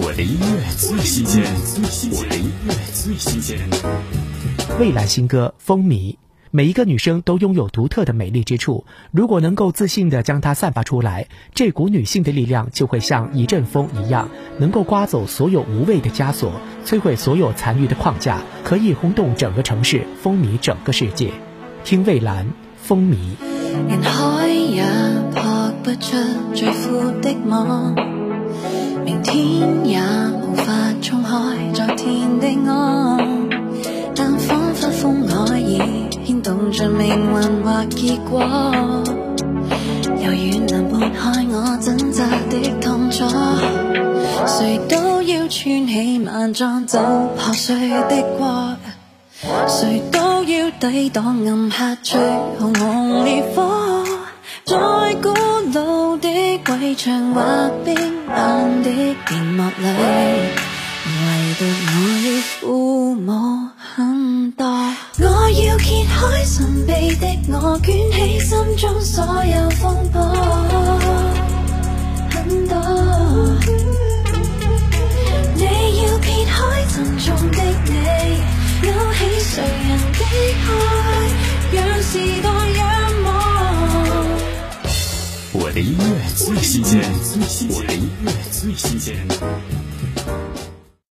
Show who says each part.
Speaker 1: 我的音乐最新鲜，我的音乐最新鲜。
Speaker 2: 蔚蓝新歌《风靡》，每一个女生都拥有独特的美丽之处。如果能够自信的将它散发出来，这股女性的力量就会像一阵风一样，能够刮走所有无谓的枷锁，摧毁所有残余的框架，可以轰动整个城市，风靡整个世界。听蔚蓝《风靡》。
Speaker 3: 明天也无法冲开昨天的岸，但仿佛风可以牵动着命运或结果。遥远能拨开我挣扎的痛楚，谁都要穿起万装走破碎的过，谁都要抵挡暗黑最红烈火。鬼墙划冰冷的屏幕里，唯独要父母很多。我要揭开神秘的我，卷起心中所有风波，很多。你要撇开沉重的你，勾起谁人的爱，让时代。
Speaker 1: 我的音乐最新鲜，我的音乐最新鲜。